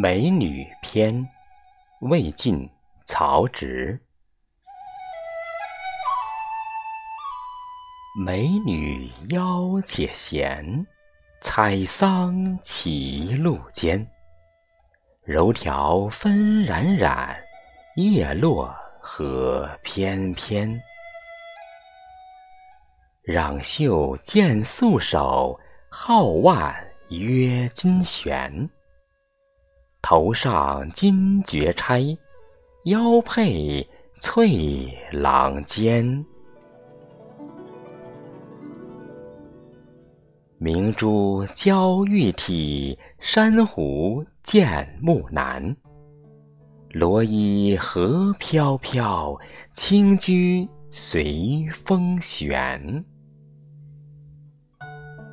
美女篇，魏晋，曹植。美女腰且闲，采桑歧路间。柔条纷冉冉，叶落何翩翩。攘袖见素手，皓腕约金弦。头上金珏钗，腰佩翠琅肩。明珠娇玉体，珊瑚见木难。罗衣何飘飘，轻居随风旋。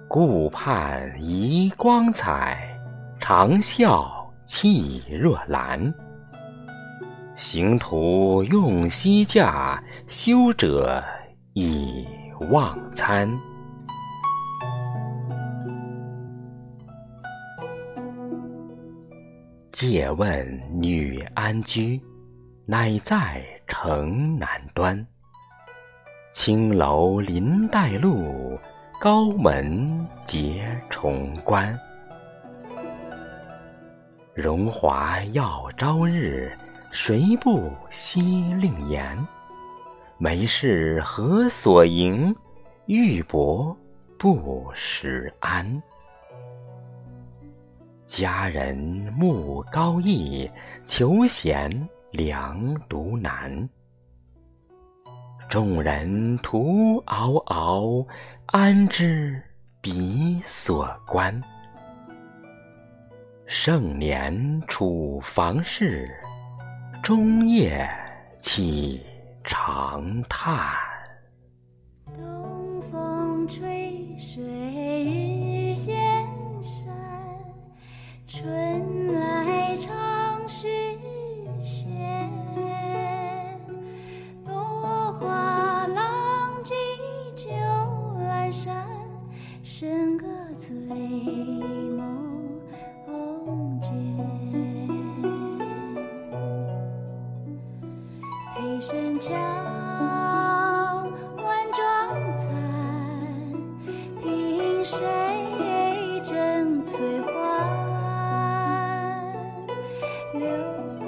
顾盼遗光彩，长啸。气若兰，行徒用膝架，修者以忘餐。借问女安居？乃在城南端。青楼临带路，高门结重关。荣华耀朝日，谁不惜令颜？没事何所营？玉帛不识安。佳人慕高逸，求贤良独难。众人徒嗷嗷，安知彼所关？盛年处房事，终夜起长叹。东风吹水日斜山，春来长时闲。落花浪迹酒阑珊，笙歌醉梦。一身娇，万种残，凭谁争翠花？流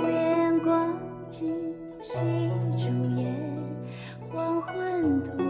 连光景细朱颜，黄昏。